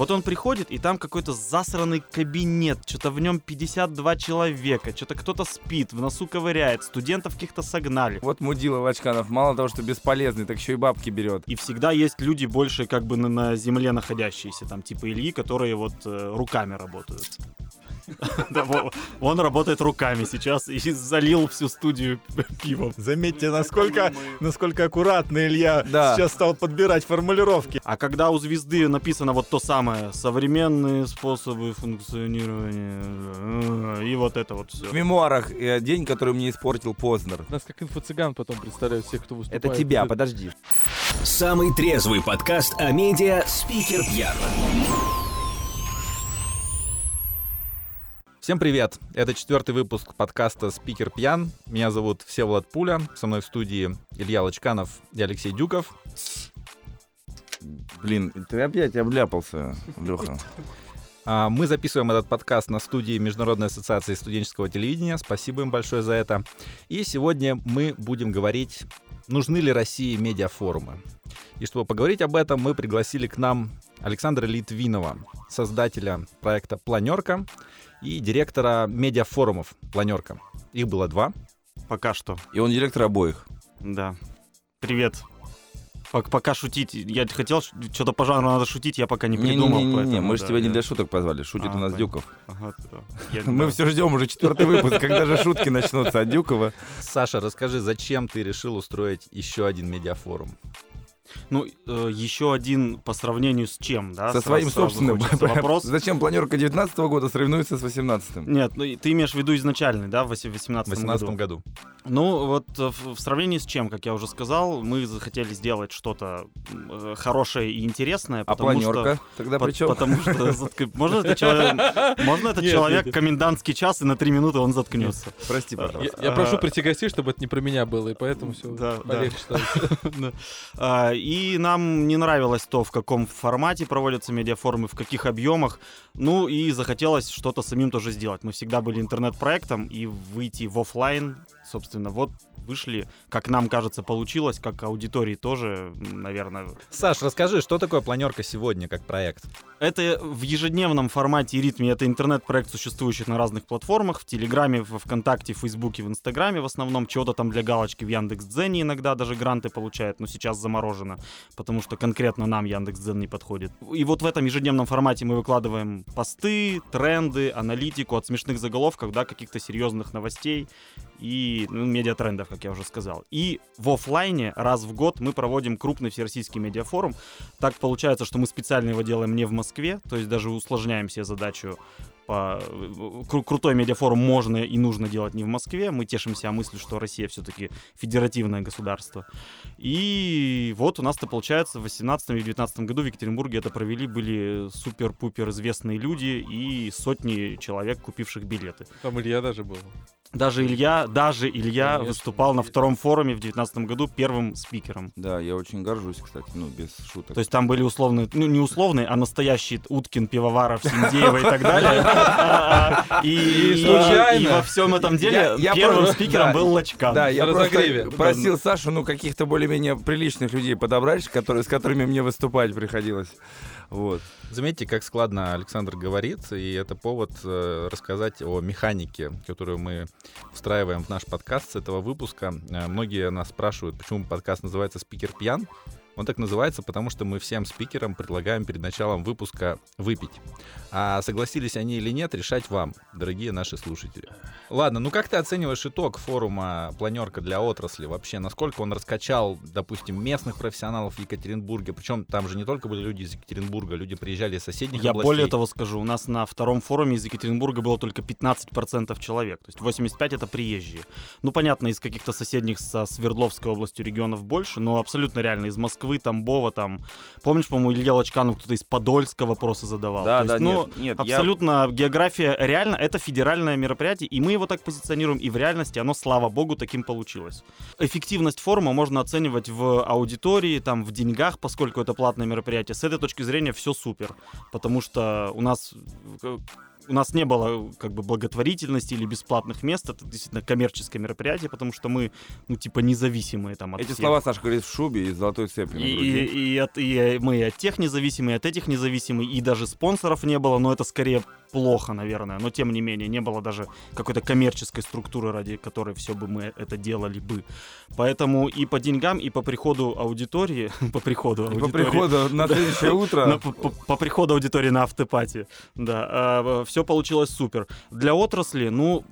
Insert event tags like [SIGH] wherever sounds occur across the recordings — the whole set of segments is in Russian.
Вот он приходит, и там какой-то засранный кабинет, что-то в нем 52 человека, что-то кто-то спит, в носу ковыряет, студентов каких-то согнали. Вот мудила Вачканов, мало того, что бесполезный, так еще и бабки берет. И всегда есть люди больше как бы на, на земле находящиеся, там типа Ильи, которые вот э, руками работают. [LAUGHS] Он работает руками сейчас и залил всю студию пивом. Заметьте, насколько, насколько аккуратно Илья Да. сейчас стал подбирать формулировки. А когда у звезды написано вот то самое «современные способы функционирования» э, и вот это вот все. В мемуарах э, день, который мне испортил Познер. Нас как инфо-цыган потом представляют всех, кто выступает. Это тебя, подожди. Самый трезвый подкаст о медиа «Спикер Пьян». Всем привет! Это четвертый выпуск подкаста «Спикер пьян». Меня зовут Всеволод Пуля. Со мной в студии Илья Лочканов и Алексей Дюков. Блин, ты опять обляпался, Леха. А, Мы записываем этот подкаст на студии Международной ассоциации студенческого телевидения. Спасибо им большое за это. И сегодня мы будем говорить, нужны ли России медиафорумы. И чтобы поговорить об этом, мы пригласили к нам Александра Литвинова, создателя проекта «Планерка» и директора медиафорумов «Планерка». Их было два. Пока что, И он директор обоих. да. Привет. Пок- Пока шутить, я хотел, что-то по жанру надо шутить, я пока не придумал. Не-не-не, поэтому, мы же да, тебя не для шуток позвали. Шутит А, у нас понятно. Дюков. Ага, [LAUGHS] да. Я- Мы да. все ждем уже четвертый выпуск, когда же шутки начнутся от Дюкова. Саша, расскажи, зачем ты решил устроить еще один медиафорум? Ну, э, еще один по сравнению с чем, да? Со сразу- своим сразу собственным. [LAUGHS] вопрос. Зачем планерка 19 года сравнивается с 18 Нет, ну и ты имеешь в виду изначальный, да, в 18 В 2018 году. Ну, вот э, в, в сравнении с чем, как я уже сказал, мы захотели сделать что-то э, хорошее и интересное, А планерка что... тогда по- при чем? Потому что [LAUGHS] можно это человек, можно это человек комендантский час и на три минуты он заткнется. Прости, Я, пожалуйста. я прошу А. прийти гостей, чтобы это не про меня было, и поэтому все полегче становится. И нам не нравилось то, в каком формате проводятся медиафорумы, в каких объемах. Ну и захотелось что-то самим тоже сделать. Мы всегда были интернет-проектом, и выйти в оффлайн, собственно, вот вышли, как нам кажется, получилось, как аудитории тоже, наверное. Саш, расскажи, что такое планерка сегодня как проект? Это в ежедневном формате и ритме. Это интернет-проект, существующий на разных платформах. В Телеграме, во Вконтакте, в Фейсбуке, в Инстаграме в основном. Чего-то там для галочки в Яндекс.Дзене иногда даже гранты получает, но сейчас заморожено, потому что конкретно нам Яндекс.Дзен не подходит. И вот в этом ежедневном формате мы выкладываем посты, тренды, аналитику от смешных заголовков до каких-то серьезных новостей и ну, медиатрендов, как я уже сказал. И в оффлайне раз в год мы проводим крупный всероссийский медиафорум. Так получается, что мы специально его делаем не в Москве, то есть даже усложняем себе задачу по... кру- крутой медиафорум можно и нужно делать не в Москве. Мы тешим себя мыслью, что Россия все-таки федеративное государство. И вот у нас-то получается в 18 и 19 году в Екатеринбурге это провели, были супер-пупер известные люди и сотни человек, купивших билеты. Там Илья даже был. Даже Илья, даже Илья Конечно, выступал на втором форуме в 2019 году первым спикером. Да, я очень горжусь, кстати, ну, без шуток. То есть там были условные, ну не условные, а настоящие Уткин, Пивоваров, Синдеева и так далее. [LAUGHS] И во всем этом деле первым спикером был Лачкан. Да, я просто просил Сашу, ну, каких-то более-менее приличных людей подобрать, с которыми мне выступать приходилось. Вот. Заметьте, как складно Александр говорит, и это повод э, рассказать о механике, которую мы встраиваем в наш подкаст с этого выпуска. Э, многие нас спрашивают, почему подкаст называется «Спикер пьян». Он так называется, потому что мы всем спикерам предлагаем перед началом выпуска выпить. А согласились они или нет, решать вам, дорогие наши слушатели. Ладно, ну как ты оцениваешь итог форума «Планерка для отрасли»? Вообще, насколько он раскачал, допустим, местных профессионалов в Екатеринбурге? Причем там же не только были люди из Екатеринбурга, люди приезжали из соседних Я областей. более того скажу, у нас на втором форуме из Екатеринбурга было только 15% человек, то есть 85 это приезжие. Ну, понятно, из каких-то соседних со Свердловской областью регионов больше, но абсолютно реально из Москвы, Тамбова, там. Помнишь, по-моему, Илья Лачканов кто-то из Подольска вопросы задавал? Да, То да, есть, ну, нет, нет, я- Абсолютно география реально это федеральное мероприятие, и мы его так позиционируем, и в реальности оно, слава богу, таким получилось. Эффективность форума можно оценивать в аудитории, там, в деньгах, поскольку это платное мероприятие. С этой точки зрения все супер, потому что у нас э, у нас не было как бы благотворительности или бесплатных мест, это действительно коммерческое мероприятие, потому что мы, ну, типа, независимые там от Эти всех. слова Саша говорит в шубе и с золотой цепью И, и- и от, и мы и от тех независимые, и от этих независимые, и даже спонсоров не было, но это скорее плохо, наверное. Но тем не менее, не было даже какой-то коммерческой структуры, ради которой все бы мы это делали бы. Поэтому и по деньгам, и по приходу аудитории, [LAUGHS] по приходу И по аудитории, приходу на следующее [LAUGHS] утро по, приходу аудитории на автопати. Да, все получилось супер. Для отрасли, ну,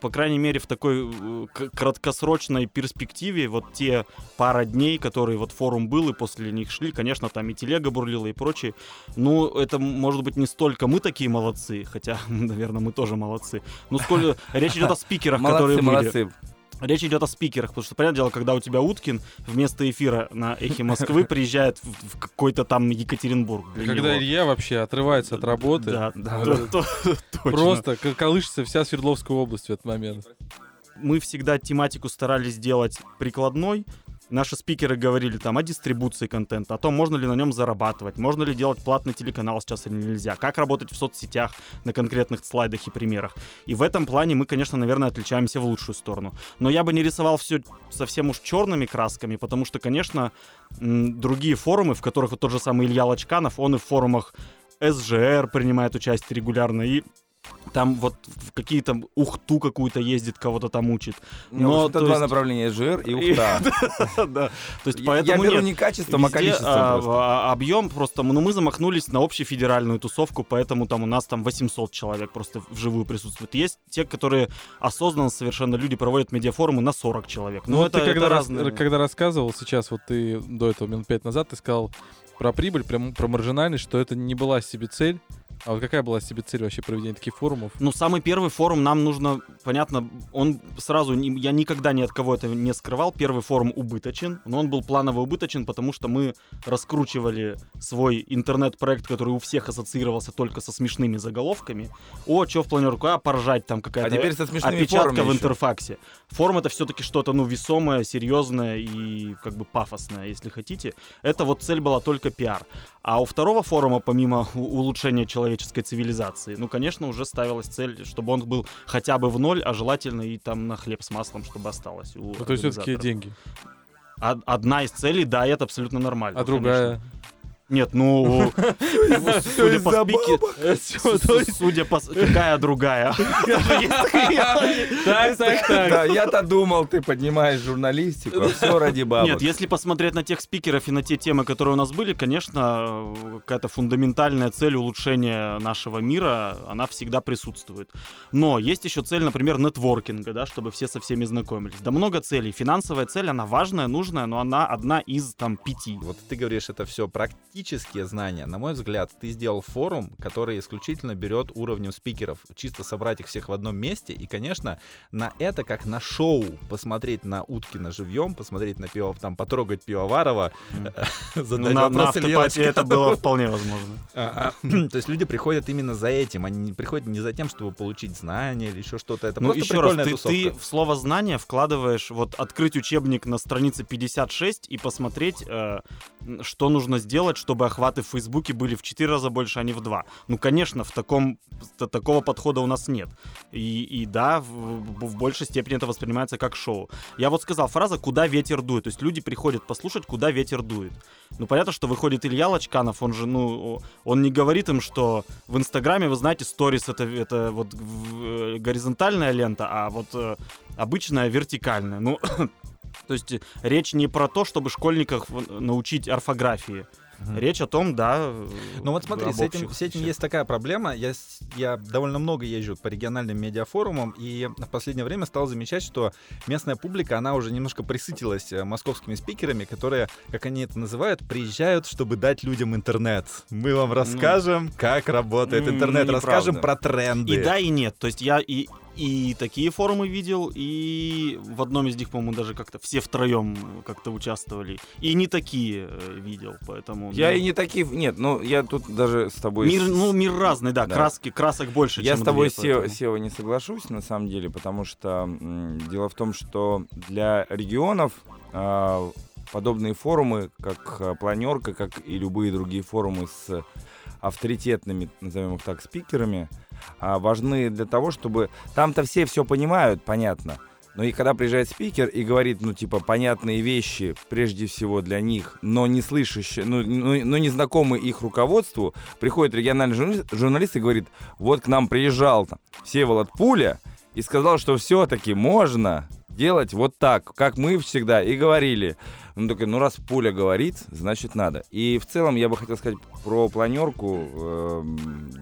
по крайней мере, в такой э, краткосрочной перспективе, вот те пара дней, которые вот форум был, и после них шли, конечно, там и телега бурлила, и прочее. Ну, это, может быть, не столько мы такие молодцы, хотя, [LAUGHS] наверное, мы тоже молодцы. Ну, сколько... Речь идет о спикерах, которые молодцы, были. молодцы. Речь идет о спикерах, потому что, понятное дело, когда у тебя Уткин вместо эфира на Эхе Москвы приезжает в, в какой-то там Екатеринбург. Когда него. Илья вообще отрывается от работы, Да, Да, то- [LAUGHS] то- просто колышется вся Свердловская область в этот момент. Мы всегда тематику старались делать прикладной. Наши спикеры говорили там о дистрибуции контента, о том, можно ли на нем зарабатывать, можно ли делать платный телеканал сейчас или нельзя, как работать в соцсетях на конкретных слайдах и примерах. И в этом плане мы, конечно, наверное, отличаемся в лучшую сторону. Но я бы не рисовал все совсем уж черными красками, потому что, конечно, другие форумы, в которых вот тот же самый Илья Лачканов, он и в форумах СЖР принимает участие регулярно, и там вот в какие-то Ухту какую-то ездит, кого-то там учит. Но Но, это то два есть- направления жир и [LAUGHS] ухта. [LAUGHS] Да. То есть Я- поэтому Я беру не качеством, а количеством а, просто. а, объем просто, ну мы замахнулись на общефедеральную тусовку, поэтому там у нас там 800 человек просто вживую присутствует. Есть те, которые осознанно совершенно люди проводят медиафорумы на 40 человек. Ну, Ну, это, когда, разные. когда рассказывал сейчас, вот ты до этого минут пять назад, ты сказал про прибыль, прям про маржинальность, что это не была себе цель. А вот какая была себе цель вообще проведения таких форумов? Ну, самый первый форум нам нужно, понятно, он сразу, я никогда ни от кого это не скрывал, первый форум убыточен, но он был планово убыточен, потому что мы раскручивали свой интернет-проект, который у всех ассоциировался только со смешными заголовками. О, что в планерку, а поржать там А какая-то теперь со смешными опечатка в еще. интерфаксе. Форум это все-таки что-то, ну, весомое, серьезное и как бы пафосное, если хотите. Это вот цель была только пиар. А у второго форума, помимо улучшения человеческой цивилизации, ну, конечно, уже ставилась цель, чтобы он был хотя бы в ноль, а желательно и там на хлеб с маслом, чтобы осталось у Ну, то есть все-таки деньги. Од- Одна из целей, да, это абсолютно нормально. А другая? Нет, ну, судя по спике- судя по... Какая другая? [LAUGHS] [LAUGHS] Так, так, так. Да, я-то думал, ты поднимаешь журналистику, а все ради бабок. Нет, если посмотреть на тех спикеров и на те темы, которые у нас были, конечно, какая-то фундаментальная цель улучшения нашего мира, она всегда присутствует. Но есть еще цель, например, нетворкинга, да, чтобы все со всеми знакомились. Да много целей. Финансовая цель, она важная, нужная, но она одна из там пяти. Вот ты говоришь, это все практические знания. На мой взгляд, ты сделал форум, который исключительно берет уровнем спикеров. Чисто собрать их всех в одном месте. И, конечно, на это, как на шоу, посмотреть на Уткина живьем, посмотреть на пиво, там, потрогать Пивоварова, [LAUGHS] Ну, задать на, на вопросы Леночке. это [LAUGHS] было вполне возможно. А, а, [CLEARS THROAT] То есть люди приходят именно за этим, они не приходят не за тем, чтобы получить знания или еще что-то. Это ну, просто еще раз, прикольная ты, тусовка. ты в слово знание вкладываешь, вот открыть учебник на странице 56 и посмотреть, э, что нужно сделать, чтобы охваты в Фейсбуке были в 4 раза больше, а не в 2. Ну, конечно, в таком, такого подхода у нас нет. И, и да, в, в большей степени это воспринимается как шоу. Я вот сказал, фраза «куда ветер дует». То есть люди приходят послушать, куда ветер дует. Ну, понятно, что выходит Илья Лачканов, он же, ну, он не говорит им, что в Инстаграме, вы знаете, сторис это, это вот э, горизонтальная лента, а вот э, обычная вертикальная. Ну, то есть э, речь не про то, чтобы школьников э, научить орфографии. Мгм. Речь о том, да. Ну вот смотри, с этим, с этим есть такая проблема. Я, я довольно много езжу по региональным медиафорумам, и в последнее время стал замечать, что местная публика, она уже немножко присытилась э, московскими спикерами, которые, как они это называют, приезжают, чтобы дать людям интернет. Мы вам расскажем, как работает ну, интернет, неправда. расскажем про тренды. И да, и нет. То есть я и, и такие форумы видел, и в одном из них, по-моему, даже как-то все втроем как-то участвовали. И не такие э, видел, поэтому... Я ну, и не таких... Нет, ну я тут даже с тобой... Мир, ну, мир разный, да, Да. краски, красок больше, Я с тобой, Сева. Сева, не соглашусь, на самом деле, потому что дело в том, что для регионов а, подобные форумы, как а, планерка, как и любые другие форумы с авторитетными, назовем их так, спикерами, важны для того, чтобы... Там-то все все понимают, понятно. Но и когда приезжает спикер и говорит, ну, типа, понятные вещи, прежде всего для них, но не слышащие, ну, ну, но не знакомые их руководству, приходит региональный журналист, журналист и говорит, вот к нам приезжал там Всеволод Пуля и сказал, что все-таки можно делать вот так, как мы всегда и говорили. Ну, такой, ну, раз Пуля говорит, значит, надо. И в целом я бы хотел сказать про планерку. Э,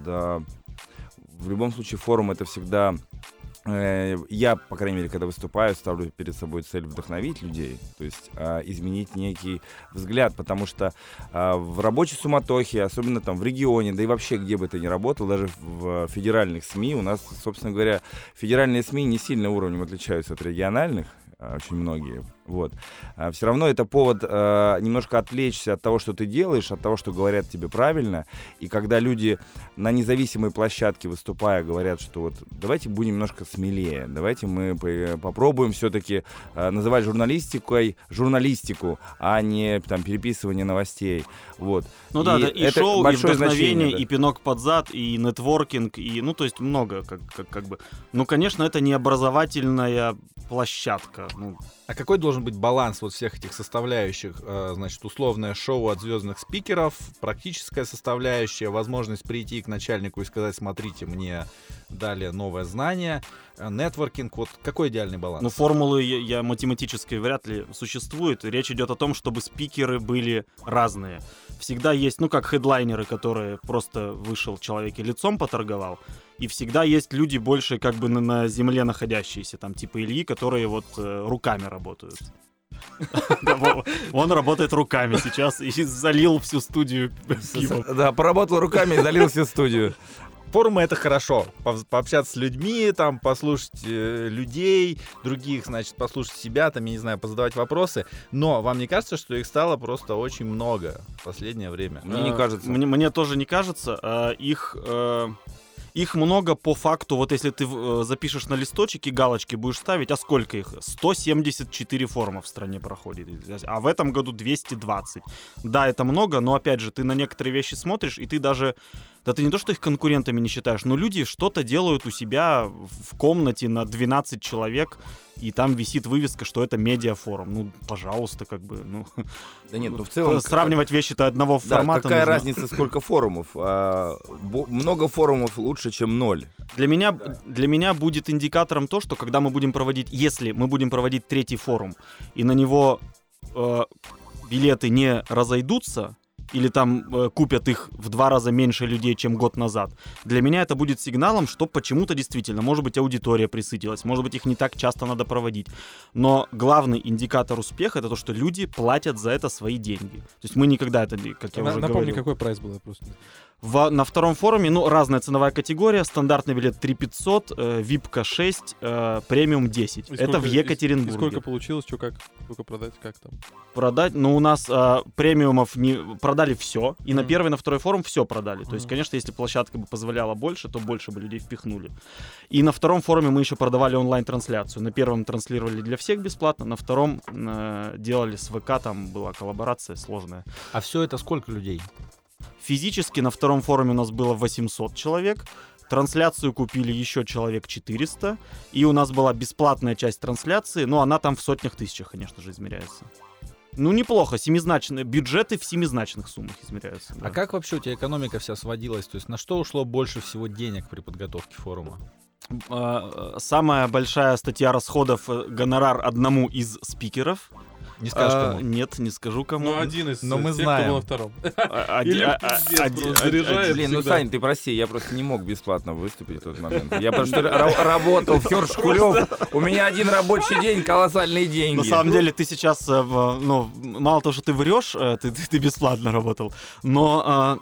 да, в любом случае форум это всегда Э, я, по крайней мере, когда выступаю, ставлю перед собой цель вдохновить людей, то есть а, изменить некий взгляд, потому что а, в рабочей суматохе, особенно там в регионе, да и вообще где бы ты ни работал, даже в федеральных СМИ, у нас, собственно говоря, федеральные СМИ не сильно уровнем отличаются от региональных, а, очень многие. Вот. А все равно это повод э, немножко отвлечься от того, что ты делаешь, от того, что говорят тебе правильно. И когда люди на независимой площадке выступая говорят, что вот давайте будем немножко смелее, давайте мы попробуем все-таки э, называть журналистикой журналистику, а не там переписывание новостей. Вот. Ну и да, да, и шоу, и вдохновение, да. и пинок под зад, и нетворкинг, и ну то есть много, как, как, как бы. Ну, конечно, это не образовательная площадка. Ну, а какой должен быть баланс вот всех этих составляющих? Э, значит, условное шоу от звездных спикеров, практическая составляющая, возможность прийти к начальнику и сказать, смотрите, мне дали новое знание, э, нетворкинг, вот какой идеальный баланс? Ну, формулы я, я математической вряд ли существует. Речь идет о том, чтобы спикеры были разные. Всегда есть, ну, как хедлайнеры, которые просто вышел человек и лицом поторговал, и всегда есть люди больше как бы на, на земле находящиеся, там типа Ильи, которые вот э, руками работают. [LAUGHS] Он работает руками сейчас и залил всю студию Да, поработал руками и залил всю студию. Форумы это хорошо. Пообщаться с людьми, там, послушать э, людей, других, значит, послушать себя, там, я не знаю, позадавать вопросы. Но вам не кажется, что их стало просто очень много в последнее время? Мне не кажется. Мне, мне тоже не кажется. А, их э, их много по факту, вот если ты э, запишешь на листочек и галочки будешь ставить, а сколько их? 174 форума в стране проходит, а в этом году 220. Да, это много, но опять же, ты на некоторые вещи смотришь, и ты даже да ты не то, что их конкурентами не считаешь, но люди что-то делают у себя в комнате на 12 человек, и там висит вывеска, что это медиафорум. Ну, пожалуйста, как бы, ну... Да нет, ну в целом... Сравнивать вещи-то одного да, формата какая нужно. разница, сколько форумов? А, много форумов лучше, чем ноль. Для меня, для меня будет индикатором то, что когда мы будем проводить, если мы будем проводить третий форум, и на него э, билеты не разойдутся, или там э, купят их в два раза меньше людей, чем год назад, для меня это будет сигналом, что почему-то действительно, может быть, аудитория присытилась, может быть, их не так часто надо проводить. Но главный индикатор успеха это то, что люди платят за это свои деньги. То есть мы никогда это, как я На, уже напомни, говорил. какой прайс был, я просто... В, на втором форуме, ну, разная ценовая категория. Стандартный билет 3500, э, випка 6, э, премиум 10. И это сколько- в и- Екатеринбурге. И сколько получилось, что как? Сколько продать, как там? Продать, ну, у нас э, премиумов не продали все. И на Мгм. первый, на второй форум все продали. То есть, конечно, если площадка бы позволяла больше, то больше бы людей впихнули. И на втором форуме мы еще продавали онлайн-трансляцию. На первом транслировали для всех бесплатно, на втором э, делали с ВК, там была коллаборация сложная. А все это сколько людей? Физически на втором форуме у нас было 800 человек. Трансляцию купили еще человек 400. И у нас была бесплатная часть трансляции, но она там в сотнях тысячах, конечно же, измеряется. Ну, неплохо. Семизначные бюджеты в семизначных суммах измеряются. да. А как вообще у тебя экономика вся сводилась? То есть на что ушло больше всего денег при подготовке форума? А, Самая большая статья расходов э, гонорар одному из спикеров. Не скажешь, А, кому? Нет, не скажу кому. Ну, один из Но мы тех, знаем. кто был на втором. А, а. Блин, ну. Сань, ты прости, я просто не мог бесплатно выступить в тот момент. Я просто ра- работал, Фёр Шкулёв. У меня один рабочий день, колоссальные деньги. На самом деле ты сейчас, э, ну, мало того, что ты врешь, э, ты, бесплатно работал, но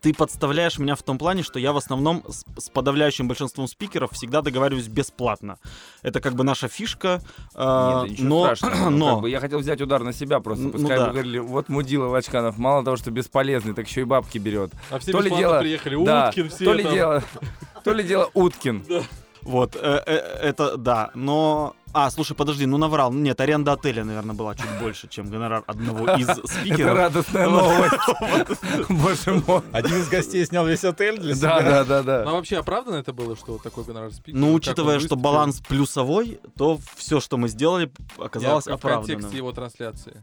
ты подставляешь меня в том плане, что я в основном с, с подавляющим большинством спикеров всегда договариваюсь бесплатно. Это как бы наша фишка, э, Нет, но, страшного. [CLEARS THROAT] Ну, но как бы я хотел взять удар на себя просто. Ну, Пускай да. бы говорили, вот мудила Вачканов, мало того, что бесполезный, так еще и бабки берет. А все То ли дело- приехали. Да, Уткин, все то ли там. дело, то ли дело Уткин. вот, э, э, это да, но А, слушай, подожди, ну наврал. Ну, Нет, аренда отеля, наверное, была чуть больше, чем гонорар одного [LAUGHS] из Это спикеров. радостная [LAUGHS] новость. [LAUGHS] Боже мой. Один из гостей снял весь отель для себя. Да, да, да, Ну а вообще оправданно это было, что такой гонорар спикера? Ну, учитывая, что баланс плюсовой, то все, что мы сделали, оказалось Я в оправданным. контексте его трансляции.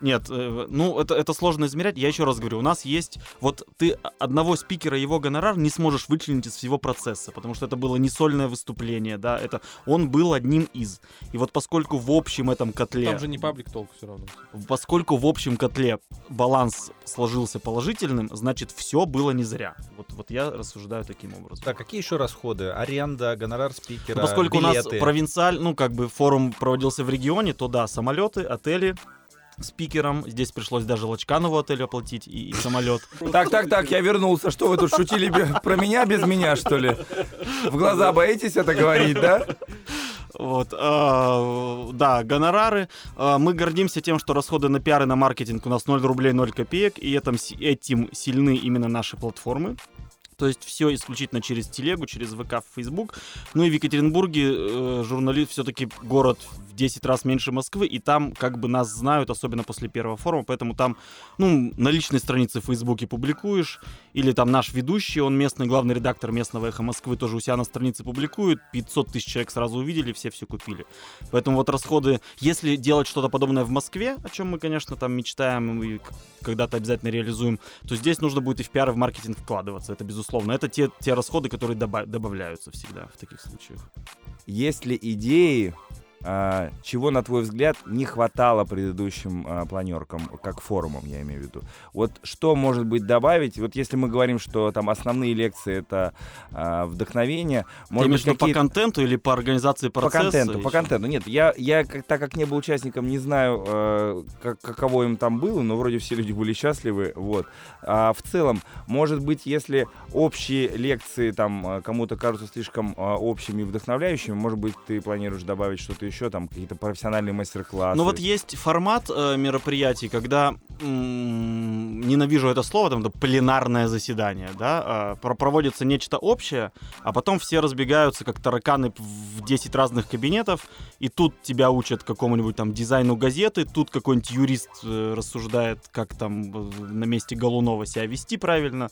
Нет, э, ну это, это сложно измерять. Я еще раз говорю, у нас есть... Вот ты одного спикера, его гонорар не сможешь вычленить из всего процесса, потому что это было не сольное выступление, да, это он был одним из. И вот поскольку в общем этом котле... Там же не паблик толк все равно. Поскольку в общем котле баланс сложился положительным, значит, все было не зря. Вот, вот я рассуждаю таким образом. Так, какие еще расходы? Аренда, гонорар спикера, Ну, поскольку у билеты. нас провинциаль, ну, как бы форум проводился в регионе, то да, самолеты, отели, спикером. Здесь пришлось даже Лачканову отель оплатить и, и самолет. Так, так, так, я вернулся. Что вы тут шутили про меня без меня, что ли? В глаза боитесь это говорить, да? Вот, а, да, гонорары. А, мы гордимся тем, что расходы на пиар и на маркетинг у нас 0 рублей 0 копеек, и этим, си- этим сильны именно наши платформы. То есть все исключительно через телегу, через ВК, Facebook. Ну и в Екатеринбурге э, журналист все-таки город в 10 раз меньше Москвы, и там как бы нас знают, особенно после первого форума, поэтому там, ну, на личной странице в Фейсбуке публикуешь, или там наш ведущий, он местный главный редактор местного «Эхо Москвы», тоже у себя на странице публикует, 500 тысяч человек сразу увидели, все все купили. Поэтому вот расходы, если делать что-то подобное в Москве, о чем мы, конечно, там мечтаем и когда-то обязательно реализуем, то здесь нужно будет и в пиар, и в маркетинг вкладываться, это безусловно. Это те, те расходы, которые доба- добавляются всегда в таких случаях. Есть ли идеи, а, чего, на твой взгляд, не хватало предыдущим а, планеркам, как форумам, я имею в виду? Вот что, может быть, добавить? Вот если мы говорим, что там основные лекции — это а, вдохновение, Ты может имеешь быть, по контенту или по организации По процесса? контенту, по еще? контенту. Нет, я, я как, так как не был участником, не знаю, э, как, каково им там было, но вроде все люди были счастливы, вот. А в целом, может быть, если общие лекции там э, кому-то кажутся слишком э, общими и вдохновляющими, может быть, ты планируешь добавить что-то еще, там какие-то профессиональные мастер-классы. Ну вот есть формат э, мероприятий, когда м, ненавижу это слово, там это пленарное заседание, да, э, про- проводится нечто общее, а потом все разбегаются как тараканы в 10 разных кабинетов, и тут тебя учат какому-нибудь там дизайну газеты, тут какой-нибудь юрист э, рассуждает, как там э, на месте Голунова себя вести правильно,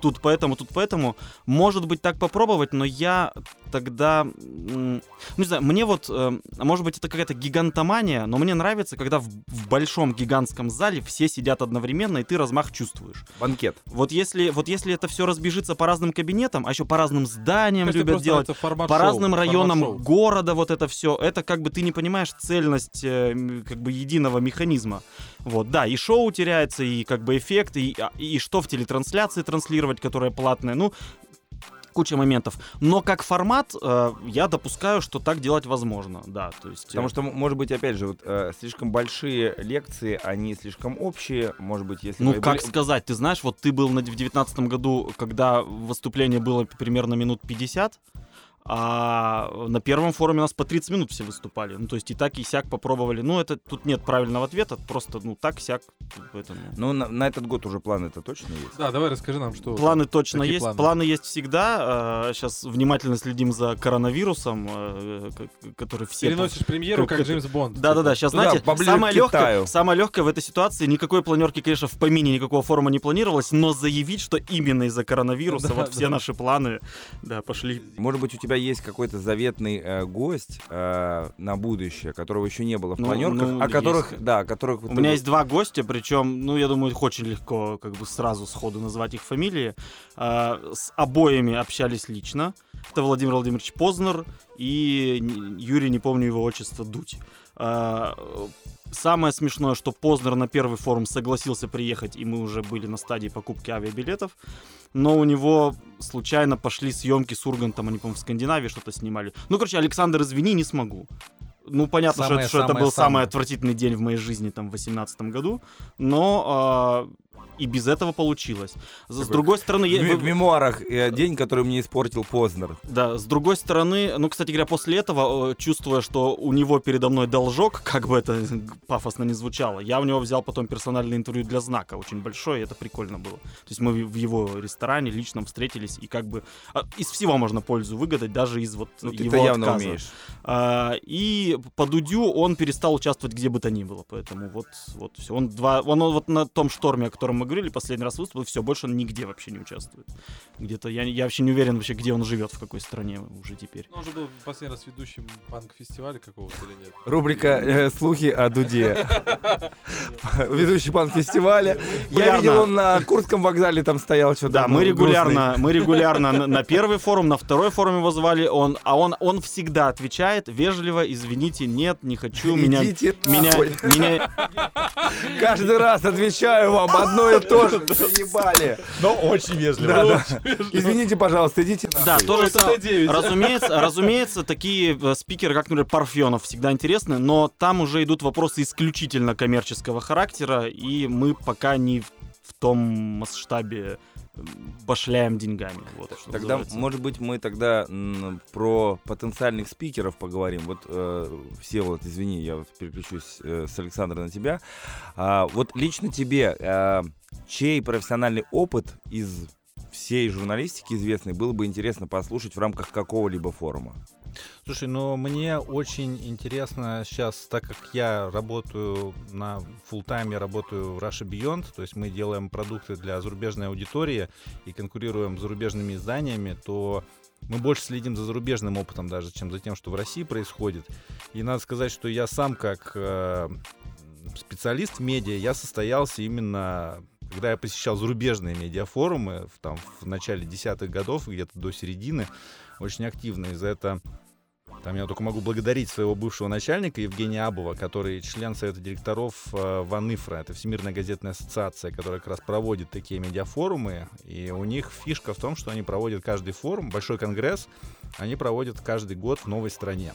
тут поэтому, тут поэтому. Может быть так попробовать, но я тогда, ну не знаю, мне вот, э, а может быть это какая-то гигантомания, но мне нравится, когда в, в большом гигантском зале все сидят одновременно, и ты размах чувствуешь. Банкет. Вот если, вот если это все разбежится по разным кабинетам, а еще по разным зданиям То любят делать, по шоу, разным районам шоу. города вот это все, это как бы ты не понимаешь цельность э, как бы единого механизма. Вот, да, и шоу теряется, и как бы эффект, и, а, и что в телетрансляции транслировать, которая платная, ну, куча моментов. Но как формат э, я допускаю, что так делать возможно, да, то есть... Потому э, что, может быть, опять же, вот, э, слишком большие лекции, они слишком общие, может быть, если... Ну, как были- сказать, ты знаешь, вот ты был на, в девятнадцатом году, когда выступление было примерно минут 50, а на первом форуме у нас по 30 минут все выступали. Ну, то есть и так, и сяк попробовали. Ну, это тут нет правильного ответа, просто, ну, так, сяк. Поэтому... Ну, на, на этот год уже планы это точно есть? Да, давай расскажи нам, что... Планы точно есть. планы? Планы? есть всегда. Сейчас внимательно следим за коронавирусом, э, к- который все... Переносишь премьеру, как- как Джеймс Бонд. Да-да-да, сейчас, Ну да, знаете, поближе самое легкое, самое легкое в этой ситуации, никакой планерки, конечно, в помине никакого форума не планировалось, но заявить, что именно из-за коронавируса Да, вот да. все наши планы, да, пошли. Может быть, у тебя есть какой-то заветный э, гость э, на будущее, которого еще не было в Ну, планерках, ну, о которых, есть. да, о которых... У меня есть два гостя, причем, ну, я думаю, их очень легко как бы сразу сходу назвать их фамилии. А, С обоими общались лично. Это Владимир Владимирович Познер и Юрий, не помню его отчество, Дудь. А, Самое смешное, что Познер на первый форум согласился приехать, и мы уже были на стадии покупки авиабилетов. Но у него случайно пошли съемки с Ургантом, они, по-моему, в Скандинавии что-то снимали. Ну, короче, Александр, извини, не смогу. Ну, понятно, что это- что, это был Самое-самое-самое. самый отвратительный день в моей жизни там в 2018 году, но а, и без этого получилось. С другой стороны, В, я- в мемуарах э, день, который мне испортил Познер. да, с другой стороны, ну, кстати говоря, после этого, э, чувствуя, что у него передо мной должок, как бы это пафосно не звучало, я у него взял потом персональное интервью для знака, очень большое, и это прикольно было. То есть мы в его ресторане лично встретились, и как бы а, из всего можно пользу выгадать, даже из вот Ну, его явно отказа. умеешь. А, и по Дудю он перестал участвовать где бы то ни было, поэтому вот, вот все. Он два, он вот на том шторме, о котором мы говорили, последний раз выступил, все, больше он нигде вообще не участвует. Где-то я, я вообще не уверен вообще, где он живет, в какой стране уже теперь. Ну, он же был последний раз ведущим панк-фестиваля какого-то или нет? Рубрика э, «Слухи о Дуде». [LAUGHS] [LAUGHS] Ведущий пан фестиваля. Я видел, он на Курском вокзале там стоял что-то. Да, мы регулярно, мы регулярно на, первый форум, на второй форум его звали, он, а он, он всегда отвечает вежливо, извините, нет, не хочу, меня, меня, меня, Каждый раз отвечаю вам одно и то же. [LAUGHS] Заебали. Но очень вежливо. Извините, пожалуйста, идите. Да, тоже это самое. Т9. Разумеется, разумеется, такие э, спикеры, как, например, Парфенов, всегда интересны, но там уже идут вопросы исключительно коммерческого характера, и мы пока не в, том масштабе башляем деньгами. Вот, что Тогда, называется. может быть, мы тогда м, про потенциальных спикеров поговорим. Вот, э, все вот, извини, я переключусь э, с Александра на тебя. А, вот лично тебе, э, чей профессиональный опыт из всей журналистики известной было бы интересно послушать в рамках какого-либо форума? Слушай, ну мне очень интересно сейчас, так как я работаю на full тайме работаю в Russia Beyond, то есть мы делаем продукты для зарубежной аудитории и конкурируем с зарубежными изданиями, то мы больше следим за зарубежным опытом даже, чем за тем, что в России происходит. И надо сказать, что я сам как э, специалист в медиа, я состоялся именно когда я посещал зарубежные медиафорумы в, там, в начале десятых годов, где-то до середины, очень активно. И за это там я только могу благодарить своего бывшего начальника Евгения Абова, который член совета директоров э, ВАНИФРА, это Всемирная газетная ассоциация, которая как раз проводит такие медиафорумы. И у них фишка в том, что они проводят каждый форум, большой конгресс, они проводят каждый год в новой стране.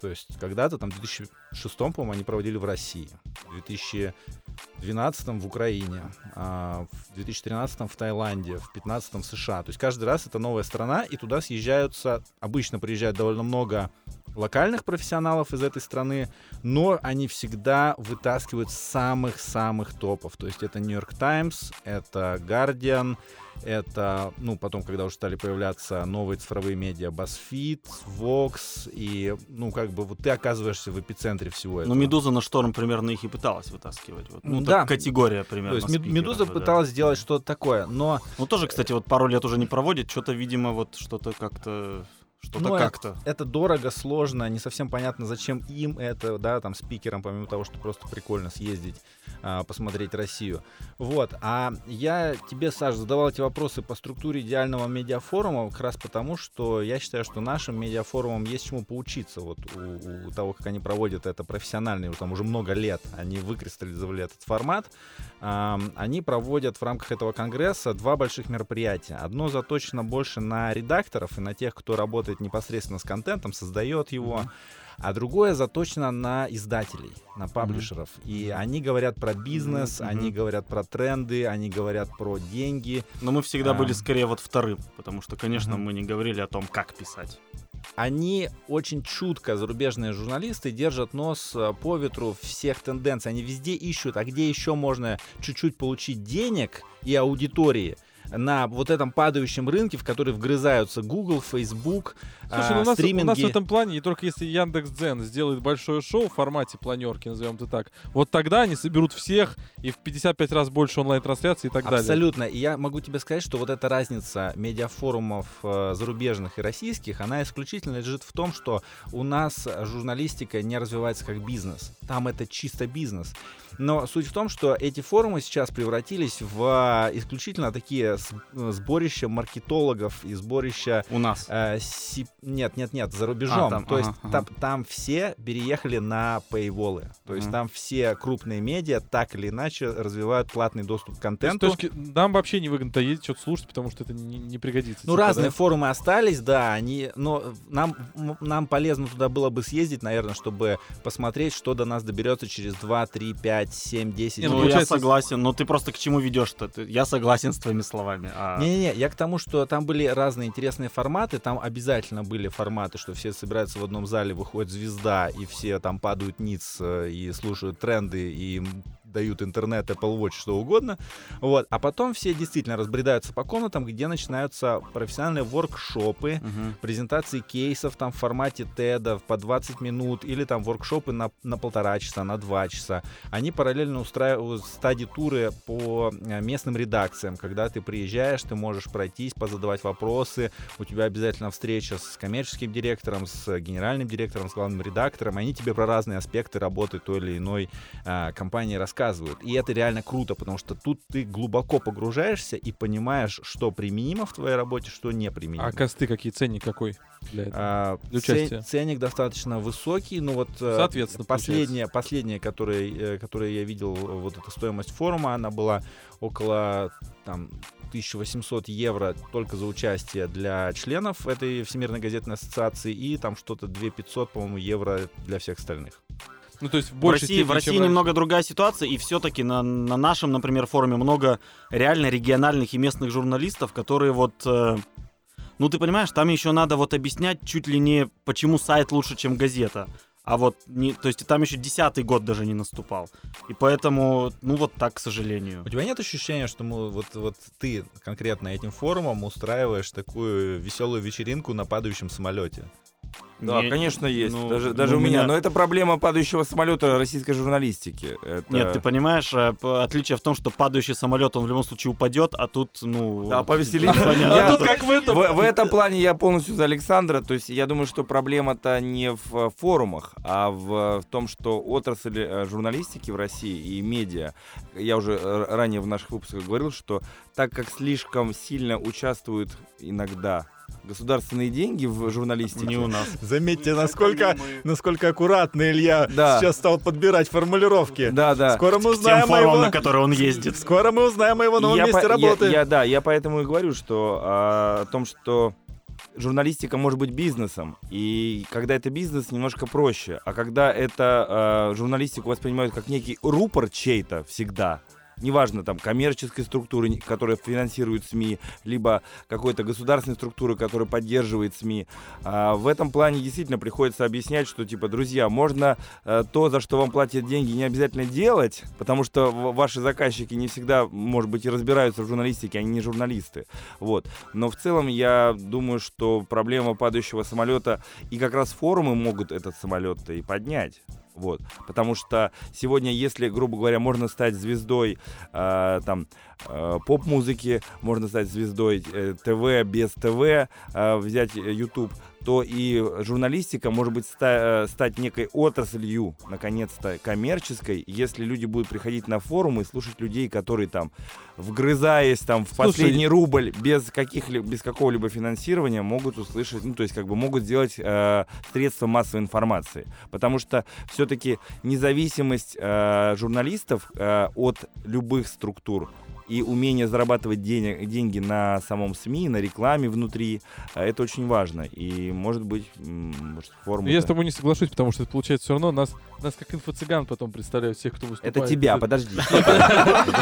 То есть когда-то, там, в 2006, по-моему, они проводили в России, в 2012 в Украине, а, в 2013 в Таиланде, в 2015 в США. То есть каждый раз это новая страна, и туда съезжаются, обычно приезжает довольно много локальных профессионалов из этой страны, но они всегда вытаскивают самых-самых топов. То есть это York Times, это Guardian, это, ну, потом, когда уже стали появляться новые цифровые медиа, BuzzFeed, Vox, и, ну, как бы, вот ты оказываешься в эпицентре всего этого. Ну, Медуза на шторм примерно их и пыталась вытаскивать. Вот. Ну, Да. так категория примерно. То есть Медуза да. пыталась сделать что-то такое, но Ну, тоже, кстати, вот пару лет уже не проводит, что-то, видимо, вот что-то как-то... Что-то Ну, как-то. это дорого, сложно, не совсем понятно, зачем им это, да, там, спикерам, помимо того, что просто прикольно съездить, а, посмотреть Россию. Вот, а я тебе, Саш, задавал эти вопросы по структуре идеального медиафорума как раз потому, что я считаю, что нашим медиафорумам есть чему поучиться, вот, у, у того, как они проводят это профессионально, там уже много лет они выкристаллизовали этот формат, Ам, они проводят в рамках этого конгресса два больших мероприятия. Одно заточено больше на редакторов и на тех, кто работает непосредственно с контентом, создает его. А другое заточено на издателей, на паблишеров. И они говорят про бизнес, Мгм. они говорят про тренды, они говорят про деньги. Но мы всегда А. были скорее вот вторым, потому что, конечно, Мгм. мы не говорили о том, как писать. Они очень чутко, зарубежные журналисты, держат нос э, по ветру всех тенденций. Они везде ищут, а где еще можно чуть-чуть получить денег и аудитории на вот этом падающем рынке, в который вгрызаются Google, Facebook, Слушай, а, ну у, нас, у стриминги. нас в этом плане, и только если Яндекс.Дзен сделает большое шоу в формате планерки, назовем это так, вот тогда они соберут всех и в 55 раз больше онлайн-трансляций и так далее. Абсолютно. И я могу тебе сказать, что вот эта разница медиафорумов э, зарубежных и российских, она исключительно лежит в том, что у нас журналистика не развивается как бизнес. Там это чисто бизнес. Но суть в том, что эти форумы сейчас превратились в э, исключительно такие с- сборище маркетологов и сборище У нас. Э, си- Нет, нет, нет, за рубежом. А, там, То есть ага, ага. Там, там все переехали на пейволы. То есть Мгм. там все крупные медиа так или иначе развивают платный доступ к То есть, контенту. точки- нам вообще не выгодно есть что-то слушать, потому что это не, не пригодится. Ну, типа, разные да? форумы остались, да, они, но нам, нам полезно туда было бы съездить, наверное, чтобы посмотреть, что до нас доберется через 2, 3, 5, 7, 10 Не, ну, Ну, лет. я получается, согласен, но ты просто к чему ведешь-то? Я согласен с твоими словами. а- Не-не-не, я к тому, что там были разные интересные форматы, там обязательно были форматы, что все собираются в одном зале, выходит звезда, и все там падают ниц э, и слушают тренды, и дают интернет, Apple Watch, что угодно. Вот. А потом все действительно разбредаются по комнатам, где начинаются профессиональные воркшопы, Мгм. презентации кейсов там в формате TED по 20 минут или там воркшопы на, на полтора часа, на два часа. Они параллельно устраивают стадии-туры по э, местным редакциям. Когда ты приезжаешь, ты можешь пройтись, позадавать вопросы. У тебя обязательно встреча с коммерческим директором, с генеральным директором, с главным редактором. Они тебе про разные аспекты работы той или иной э, компании рассказывают. И это реально круто, потому что тут ты глубоко погружаешься и понимаешь, что применимо в твоей работе, что не применимо. А косты какие, ценник какой для этого? А, Для цен- ценник достаточно высокий, но вот э, Соответственно, последняя, последняя, которая, э, которая я видел, вот эта стоимость форума, она была около там 1800 евро только за участие для членов этой Всемирной газетной ассоциации и там что-то 2500, по-моему, евро для всех остальных. Ну, то есть в В России, в степени, России чем раньше. немного другая ситуация, и все-таки на, на нашем, например, форуме много реально региональных и местных журналистов, которые вот... э, ну, ты понимаешь, там еще надо вот объяснять чуть ли не, почему сайт лучше, чем газета. А вот, не, то есть там еще десятый год даже не наступал. И поэтому, ну вот так, к сожалению. У тебя нет ощущения, что мы, вот, вот ты конкретно этим форумом устраиваешь такую веселую вечеринку на падающем самолете? Да, Не- конечно, есть. ну, даже даже ну, у меня. меня- Но это проблема падающего самолета российской журналистики. Это- Нет, ты понимаешь, э, отличие в том, что падающий самолет, он в любом случае упадет, а тут, ну... Да. [LAUGHS] Я- А тут как в этом. В, этом плане я полностью за Александра. То есть я думаю, что проблема-то не в э, форумах, а в, том, что отрасль э, журналистики в России и медиа, я уже ранее в наших выпусках говорил, что так как слишком сильно участвуют иногда государственные деньги в журналистике, Не у нас. [LAUGHS] Заметьте, насколько, насколько аккуратно Илья Да. сейчас стал подбирать формулировки. да, да. Скоро мы узнаем о форумом, его... на который он ездит. Скоро мы узнаем о его новом Я месте по- я- работы. Я, да, я поэтому и говорю, что а, о том, что журналистика может быть бизнесом, и когда это бизнес, немножко проще, а когда это а, журналистику воспринимают как некий рупор чей-то всегда, неважно, там, коммерческой структуры, которая финансирует СМИ, либо какой-то государственной структуры, которая поддерживает СМИ. А, в этом плане действительно приходится объяснять, что, типа, друзья, можно э, то, за что вам платят деньги, не обязательно делать, потому что ваши заказчики не всегда, может быть, и разбираются в журналистике, они не журналисты. Вот. Но в целом я думаю, что проблема падающего самолета, и как раз форумы могут этот самолет-то и поднять. Вот. Потому что сегодня, если, грубо говоря, можно стать звездой э, там, э, поп-музыки, можно стать звездой э, ТВ без ТВ, э, взять э, YouTube, то и журналистика может быть ста- э, стать некой отраслью, наконец-то, коммерческой, если люди будут приходить на форумы и слушать людей, которые там, вгрызаясь там в Слушай, последний рубль без, каких-либо, без какого-либо финансирования, могут услышать, ну, то есть как бы могут сделать э, средства массовой информации. Потому что все-таки независимость э, журналистов э, от любых структур и умение зарабатывать денег, деньги на самом СМИ, на рекламе внутри, э, это очень важно. И, может быть, может, форму... Я с тобой не соглашусь, потому что это получается все равно нас, нас как инфо-цыган потом представляют всех, кто выступает. Это тебя, подожди. [LAUGHS]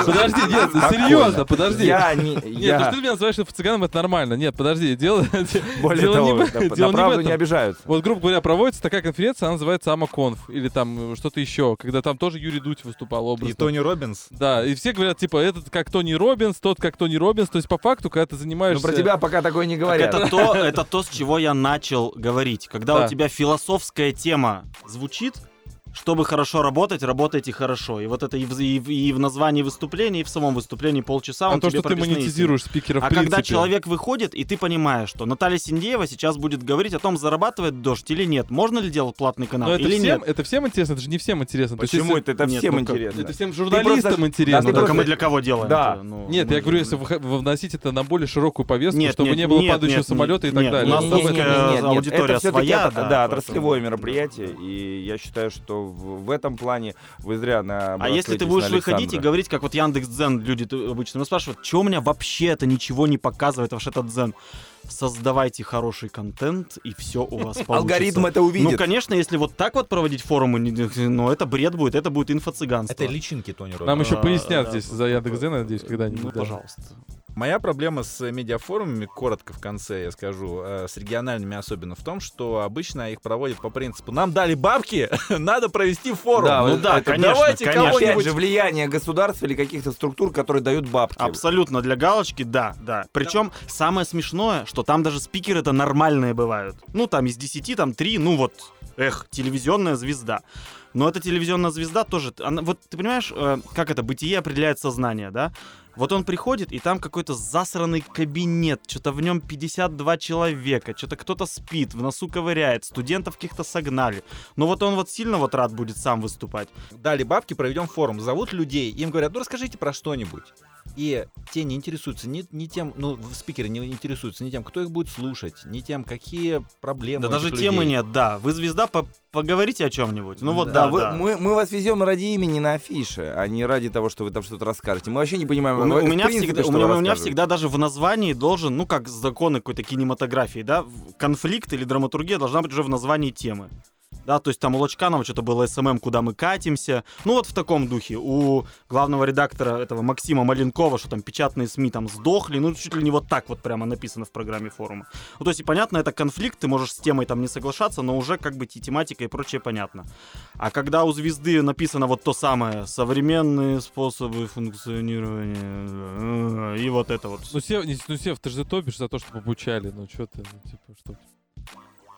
Подожди, нет, серьезно, подожди. Я не... Нет, то, что ты меня называешь инфо-цыганом, это нормально. Нет, подожди, дело, [LAUGHS] Более того, на- правду не обижаются. Вот, грубо говоря, проводится такая конференция, она называется Амаконф, или там э, что-то еще, когда там тоже Юрий Дудь выступал И образно. Тони Робинс? Да, и все говорят, типа, этот как Тони Робинс, тот как Тони Робинс. То есть, по факту, когда ты Ну, занимаешься... про тебя пока такое не Так говорят. это то, это то, с чего я начал говорить. Когда Да. у тебя философская тема звучит, чтобы хорошо работать, работайте хорошо. И вот это и в, и в- и в названии выступления, и в самом выступлении полчаса А он то, тебе что ты монетизируешь спикера в а когда принципе. человек выходит, и ты понимаешь, что Наталья Синдеева сейчас будет говорить о том, зарабатывает дождь или нет, можно ли делать платный канал Но это или всем, нет. это всем интересно, это же не всем интересно. То есть Почему если- это? Это Нет, всем ну интересно. Это всем журналистам просто- интересно. да, Ну, а мы для кого делаем? Да. это? Ну, Нет, ну, я говорю, если вы- вы вносить это на более широкую повестку, Нет, чтобы нет, не было нет, падающего нет, самолета и так нет, далее. у нас аудитория своя, да, отраслевое мероприятие, и я считаю, что в, этом плане вы зря на А если ты будешь выходить и говорить, как вот Яндекс Дзен люди обычно меня спрашивают, что у меня вообще это ничего не показывает, ваш этот Дзен? Создавайте хороший контент, и все у вас [LAUGHS] получится. Алгоритм это увидит. Ну, конечно, если вот так вот проводить форумы, не- ну, это бред будет, это будет инфо-цыганство. Это личинки Тони Робинса. Нам еще А, пояснят здесь за Яндекс.Дзен, надеюсь, когда-нибудь. Ну, пожалуйста. Моя проблема с медиафорумами, коротко в конце я скажу, э, с региональными особенно в том, что обычно их проводят по принципу «нам дали бабки, [LAUGHS] надо провести форум». Да, ну да, это- конечно, давайте конечно. Опять кого-нибудь... же, влияние государства или каких-то структур, которые дают бабки. Абсолютно для галочки, да, да. Причем самое смешное, что там даже спикеры-то нормальные бывают. Ну, там из 10, там 3, ну вот, эх, телевизионная звезда. Но эта телевизионная звезда тоже, она, вот ты понимаешь, э, как это, бытие определяет сознание, да? Вот он приходит, и там какой-то засранный кабинет, что-то в нем 52 человека, что-то кто-то спит, в носу ковыряет, студентов каких-то согнали. Но вот он вот сильно вот рад будет сам выступать. Дали бабки, проведем форум. Зовут людей, им говорят, ну расскажите про что-нибудь. И те не интересуются ни, ни тем, ну, в- спикеры не интересуются ни тем, кто их будет слушать, ни тем, какие проблемы Да у даже этих темы людей. нет, да. Вы звезда, по- поговорите о чем-нибудь. Ну вот, Да, да, вы- да. Мы, мы вас везем ради имени на афише, а не ради того, что вы там что-то расскажете. Мы вообще не понимаем, У, у меня принципе, всегда, что у меня, вы у меня всегда даже в названии должен, ну как законы какой-то кинематографии, да, конфликт или драматургия должна быть уже в названии темы. Да, то есть там у Лочканова что-то было SMM, куда мы катимся. Ну вот в таком духе. У главного редактора этого Максима Маленкова, что там печатные СМИ там сдохли. Ну чуть ли не вот так вот прямо написано в программе форума. Ну то есть и понятно, это конфликт, ты можешь с темой там не соглашаться, но уже как бы и тематика и прочее понятно. А когда у звезды написано вот то самое, современные способы функционирования, э, и вот это вот. Ну, Сев, ну, Сев, ты же топишь за то, чтобы обучали. Ну, что ты, ну, типа, что...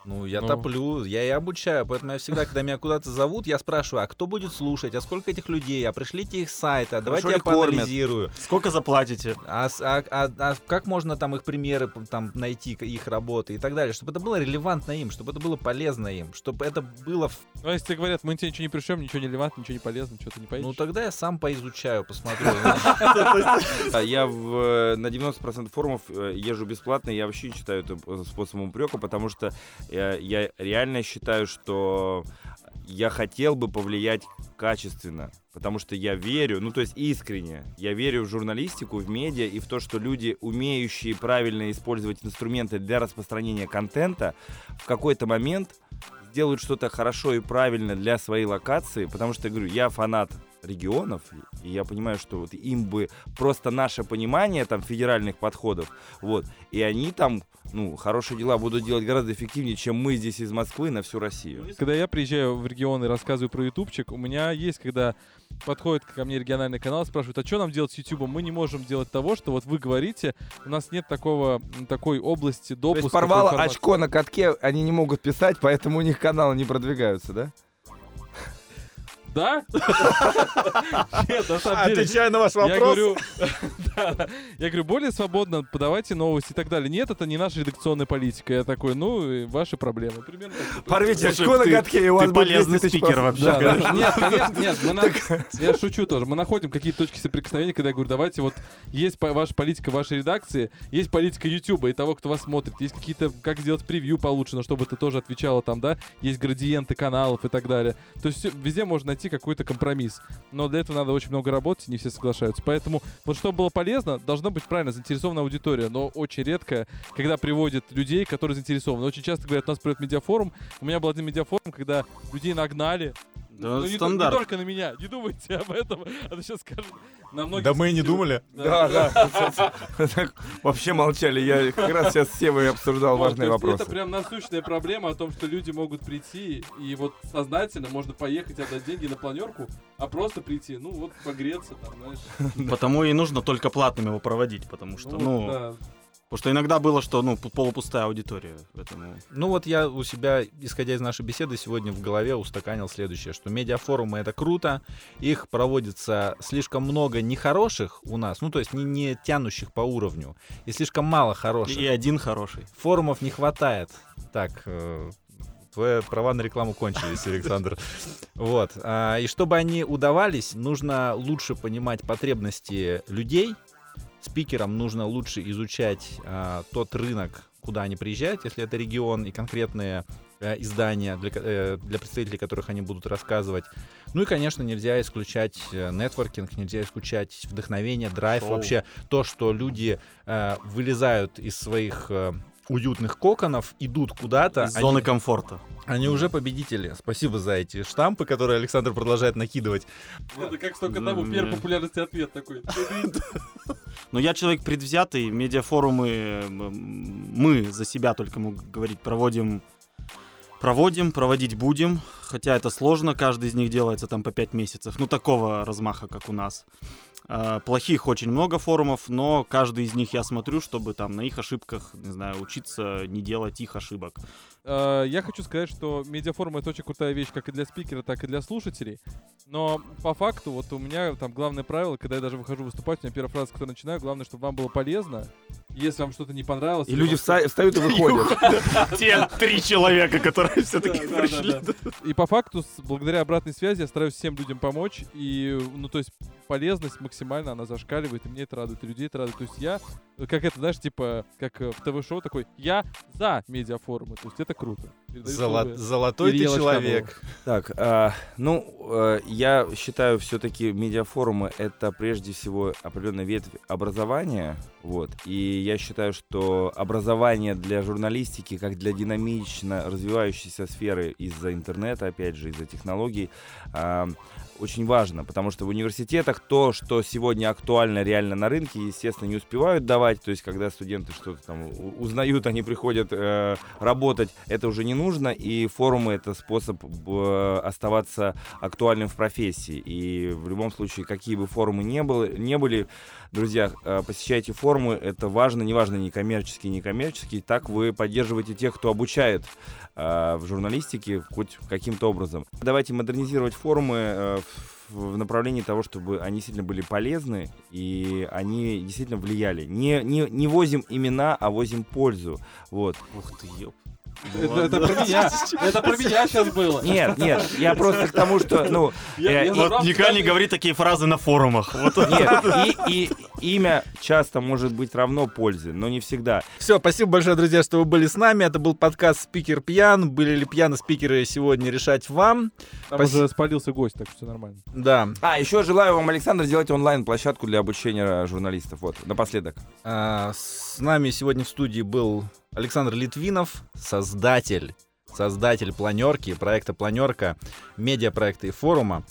Ну, я Ну. топлю, я и обучаю, поэтому я всегда, когда меня куда-то зовут, я спрашиваю, а кто будет слушать, а сколько этих людей, а пришлите их сайты, а давайте я кормят? поанализирую. Сколько заплатите? А, а- а- а как можно там их примеры там найти, их работы и так далее, чтобы это было релевантно им, чтобы это было полезно им, чтобы это было... Ну, а если тебе говорят, мы тебе ничего не пришлем, ничего не релевантно, ничего не полезно, что ты не поедешь? Ну тогда я сам поизучаю, посмотрю. [LAUGHS] А Я э, на 90% форумов э, езжу бесплатно, я вообще не считаю это э, способом упрека, потому что э, я реально считаю, что я хотел бы повлиять качественно, потому что я верю, ну то есть искренне, я верю в журналистику, в медиа и в то, что люди, умеющие правильно использовать инструменты для распространения контента, в какой-то момент сделают что-то хорошо и правильно для своей локации, потому что, я говорю, я фанат регионов, и я понимаю, что вот им бы просто наше понимание там федеральных подходов, вот, и они там, ну, хорошие дела будут делать гораздо эффективнее, чем мы здесь из Москвы на всю Россию. Когда я приезжаю в регион и рассказываю про ютубчик, у меня есть, когда подходит ко мне региональный канал, спрашивают, а что нам делать с ютубом? Мы не можем делать того, что вот вы говорите, у нас нет такого, такой области То допуска. есть к порвало информации». очко на катке, они не могут писать, поэтому у них каналы не продвигаются, да? Да? Нет, на самом деле. Отвечая на ваш Я вопрос. говорю, да, да. я говорю, более свободно подавайте новости и так далее. Нет, это не наша редакционная политика. Я такой, ну, ваши проблемы. Примерно. Порвите очко на катке, и у вас полезный 200 тысяч спикер вообще. Нет, конечно, нет, я шучу тоже. Мы находим какие-то точки соприкосновения, когда я говорю, давайте вот есть ваша политика вашей редакции, есть политика Ютуба и того, кто вас смотрит, есть какие-то, как сделать превью получше, но чтобы это тоже отвечало там, да, есть градиенты каналов и так далее. То есть везде можно найти какой-то компромисс. Но для этого надо очень много работать, не все соглашаются. Поэтому вот чтобы было полезно, должна быть правильно заинтересованная аудитория, но очень редко, когда приводят людей, которые заинтересованы. Очень часто говорят, у нас придет медиафорум. У меня был один медиафорум, когда людей нагнали, Да, ну, не, не только на меня, не думайте об этом, [LAUGHS] а то сейчас скажут на многих. Да мы и не думали. Да, да. Вообще молчали. Я как раз сейчас с Севой обсуждал важные вопросы. Это прям насущная проблема о том, что люди могут прийти и вот сознательно можно поехать отдать деньги на планерку, а просто прийти, ну вот погреться там, знаешь. Потому и нужно только платным его проводить, потому что, ну, да. Потому что иногда было, что ну, полупустая аудитория. Поэтому... Ну вот я у себя, исходя из нашей беседы, сегодня в голове устаканил следующее, что медиафорумы это круто, их проводится слишком много нехороших у нас, ну то есть не, не тянущих по уровню, и слишком мало хороших. И один хороший. Форумов не хватает. Так, э, твои права на рекламу кончились, Александр. Вот. а, И чтобы они удавались, нужно лучше понимать потребности людей. Спикерам нужно лучше изучать а, тот рынок, куда они приезжают, если это регион и конкретные э, издания, для, э, для представителей которых они будут рассказывать. Ну и, конечно, нельзя исключать э, нетворкинг, нельзя исключать вдохновение, драйв, Шоу. вообще то, что люди э, вылезают из своих э, уютных коконов, идут куда-то. Из они- зоны комфорта. они уже победители. Спасибо за эти штампы, которые Александр продолжает накидывать. Это как столько тому, Ну, первый не. популярности ответ такой. Но я человек предвзятый, медиафорумы мы за себя только могу говорить, проводим, проводим, проводить будем, хотя это сложно, каждый из них делается там по 5 месяцев, ну такого размаха, как у нас. А, Плохих очень много форумов, но каждый из них я смотрю, чтобы там на их ошибках, не знаю, учиться не делать их ошибок. Э, Я хочу сказать, что медиафорум это очень крутая вещь как и для спикера, так и для слушателей. Но по факту, вот у меня там главное правило, когда я даже выхожу выступать, у меня первая фраза, с которой начинаю, главное, чтобы вам было полезно. Если вам что-то не понравилось... И люди встают и выходят. Те три человека, которые все-таки пришли. И по факту, благодаря обратной связи, я стараюсь всем людям помочь. И, ну, то есть, полезность максимально, она зашкаливает, и мне это радует, и людей это радует. То есть я, как это, знаешь, типа, как э, в ТВ-шоу такой, я за медиафорумы. То есть это круто. Передаю Золо- слово Золотой ты человек. Так, а, ну, э, я считаю, все-таки медиафорумы это прежде всего определенная ветвь образования, вот. И я считаю, что образование для журналистики, как для динамично развивающейся сферы из-за интернета, опять же, из-за технологий, а, очень важно, потому что в университетах то, что сегодня актуально реально на рынке, естественно, не успевают давать. То есть, когда студенты что-то там узнают, они приходят э, работать, это уже не нужно. И форумы это способ э, оставаться актуальным в профессии. И в любом случае, какие бы форумы не, было, не были, друзья, э, посещайте форумы, это важно, неважно, не коммерческие, не коммерческие. Так вы поддерживаете тех, кто обучает э, в журналистике хоть каким-то образом. Давайте модернизировать форумы э, в, в направлении того, чтобы они действительно были полезны и они действительно влияли. Не, не, не возим имена, а возим пользу. Вот. Ух ты, ёп. Это, это про меня. Это про меня сейчас было. Нет, нет, я [LAUGHS] просто к тому, что, ну, Я- э, я Вот никогда не говори такие фразы на форумах. Вот [LAUGHS] нет, и, и имя часто может быть равно пользе, но не всегда. Все, спасибо большое, друзья, что вы были с нами. Это был подкаст «Спикер пьян». Были ли пьяны спикеры сегодня решать вам. Там уже спалился гость, так что все нормально. Да. А, еще желаю вам, Александр, сделать онлайн-площадку для обучения журналистов. Вот, напоследок. А, с нами сегодня в студии был Александр Литвинов, создатель, создатель планерки, проекта Планерка, медиапроекта и форума.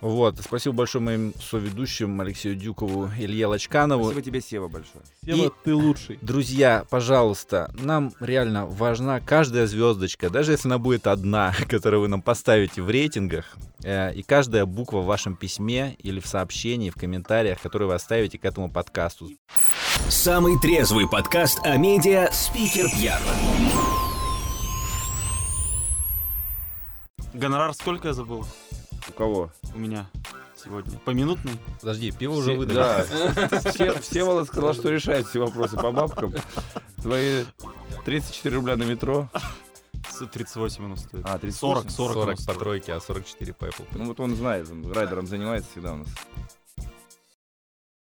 Вот, спасибо большое моим соведущим Алексею Дюкову, Илье Лачканову. Спасибо тебе, Сева, большое. Сева, И- ты лучший. Друзья, пожалуйста, нам реально важна каждая звездочка, даже если она будет одна, [LAUGHS] которую вы нам поставите в рейтингах, э, и каждая буква в вашем письме или в сообщении, в комментариях, которые вы оставите к этому подкасту. Самый трезвый подкаст о медиа «Спикер пьян». Гонорар сколько я забыл У кого? у меня сегодня? Поминутный? Подожди, пиво уже выдали. Да. [LAUGHS] Все- Всеволод сказал, что решает все вопросы по бабкам. Твои 34 рубля на метро. С- 38 оно стоит. А, 38? 40, 40, 40 оно по тройке, а 44 по Apple. Ну вот он знает, он райдером занимается всегда у нас.